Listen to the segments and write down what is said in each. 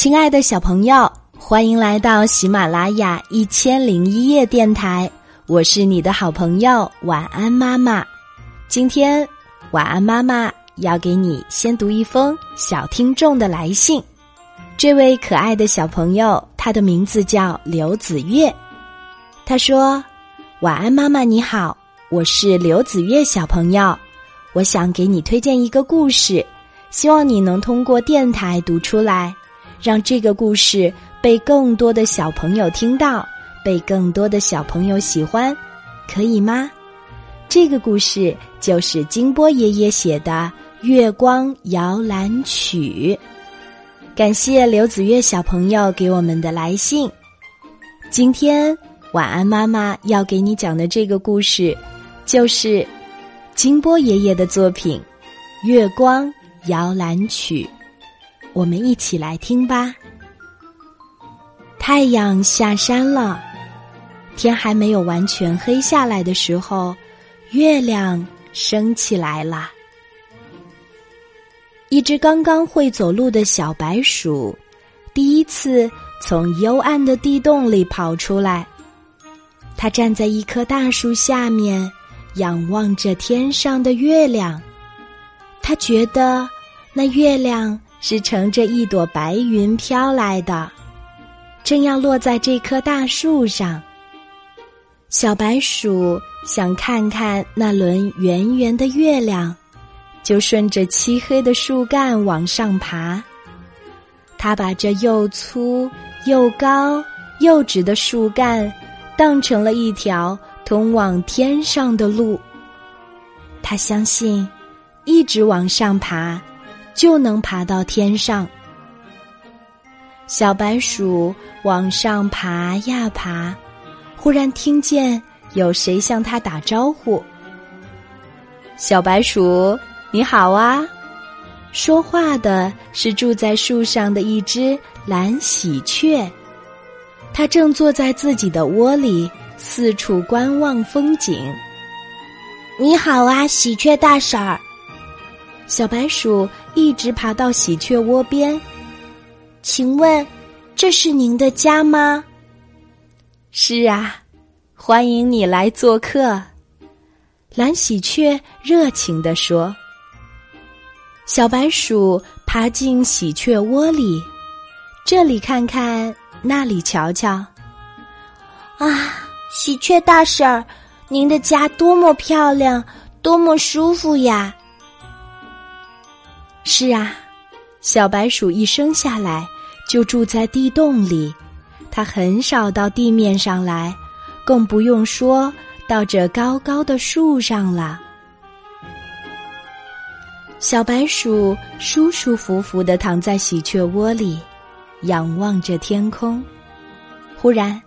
亲爱的小朋友，欢迎来到喜马拉雅一千零一夜电台，我是你的好朋友晚安妈妈。今天晚安妈妈要给你先读一封小听众的来信。这位可爱的小朋友，他的名字叫刘子月。他说：“晚安妈妈，你好，我是刘子月小朋友，我想给你推荐一个故事，希望你能通过电台读出来。”让这个故事被更多的小朋友听到，被更多的小朋友喜欢，可以吗？这个故事就是金波爷爷写的《月光摇篮曲》。感谢刘子月小朋友给我们的来信。今天晚安妈妈要给你讲的这个故事，就是金波爷爷的作品《月光摇篮曲》。我们一起来听吧。太阳下山了，天还没有完全黑下来的时候，月亮升起来了。一只刚刚会走路的小白鼠，第一次从幽暗的地洞里跑出来。它站在一棵大树下面，仰望着天上的月亮。它觉得那月亮。是乘着一朵白云飘来的，正要落在这棵大树上。小白鼠想看看那轮圆圆的月亮，就顺着漆黑的树干往上爬。它把这又粗又高又直的树干当成了一条通往天上的路。它相信，一直往上爬。就能爬到天上。小白鼠往上爬呀爬，忽然听见有谁向它打招呼：“小白鼠，你好啊！”说话的是住在树上的一只蓝喜鹊，它正坐在自己的窝里，四处观望风景。“你好啊，喜鹊大婶儿。”小白鼠一直爬到喜鹊窝边，请问，这是您的家吗？是啊，欢迎你来做客。蓝喜鹊热情地说。小白鼠爬进喜鹊窝里，这里看看，那里瞧瞧。啊，喜鹊大婶儿，您的家多么漂亮，多么舒服呀！是啊，小白鼠一生下来就住在地洞里，它很少到地面上来，更不用说到这高高的树上了。小白鼠舒舒服服的躺在喜鹊窝里，仰望着天空。忽然，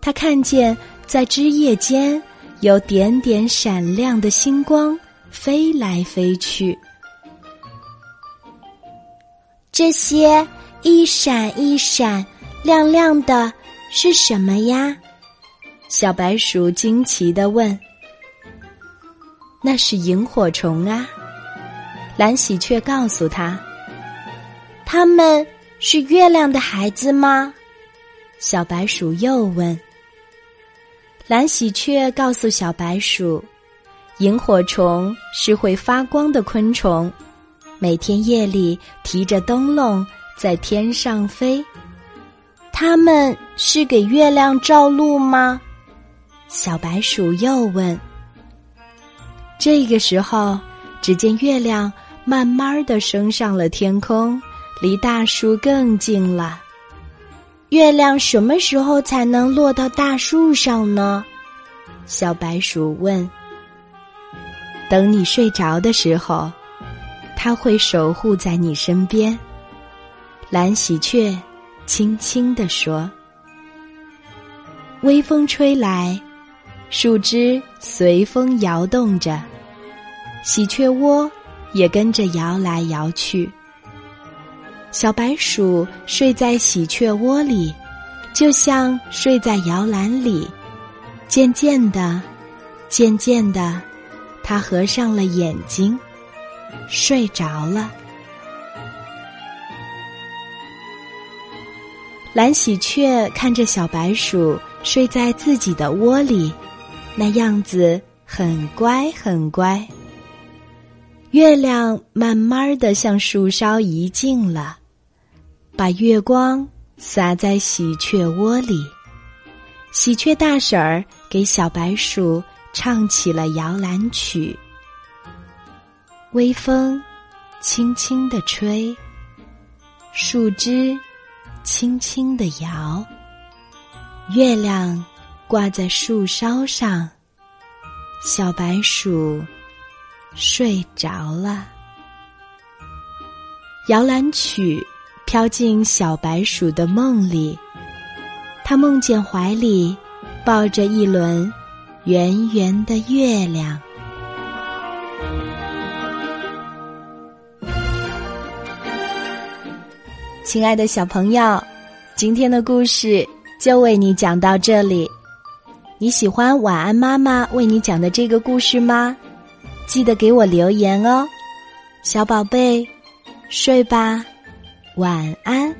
它看见在枝叶间有点点闪亮的星光飞来飞去。这些一闪一闪亮亮的是什么呀？小白鼠惊奇的问。“那是萤火虫啊！”蓝喜鹊告诉他。“他们是月亮的孩子吗？”小白鼠又问。蓝喜鹊告诉小白鼠：“萤火虫是会发光的昆虫。”每天夜里提着灯笼在天上飞，他们是给月亮照路吗？小白鼠又问。这个时候，只见月亮慢慢的升上了天空，离大树更近了。月亮什么时候才能落到大树上呢？小白鼠问。等你睡着的时候。他会守护在你身边，蓝喜鹊轻轻地说：“微风吹来，树枝随风摇动着，喜鹊窝也跟着摇来摇去。小白鼠睡在喜鹊窝里，就像睡在摇篮里。渐渐的，渐渐的，它合上了眼睛。”睡着了。蓝喜鹊看着小白鼠睡在自己的窝里，那样子很乖很乖。月亮慢慢的向树梢移近了，把月光洒在喜鹊窝里。喜鹊大婶儿给小白鼠唱起了摇篮曲。微风轻轻地吹，树枝轻轻地摇，月亮挂在树梢上，小白鼠。睡着了，摇篮曲飘进小白鼠的梦里，它梦见怀里抱着一轮圆圆的月亮。亲爱的小朋友，今天的故事就为你讲到这里。你喜欢晚安妈妈为你讲的这个故事吗？记得给我留言哦，小宝贝，睡吧，晚安。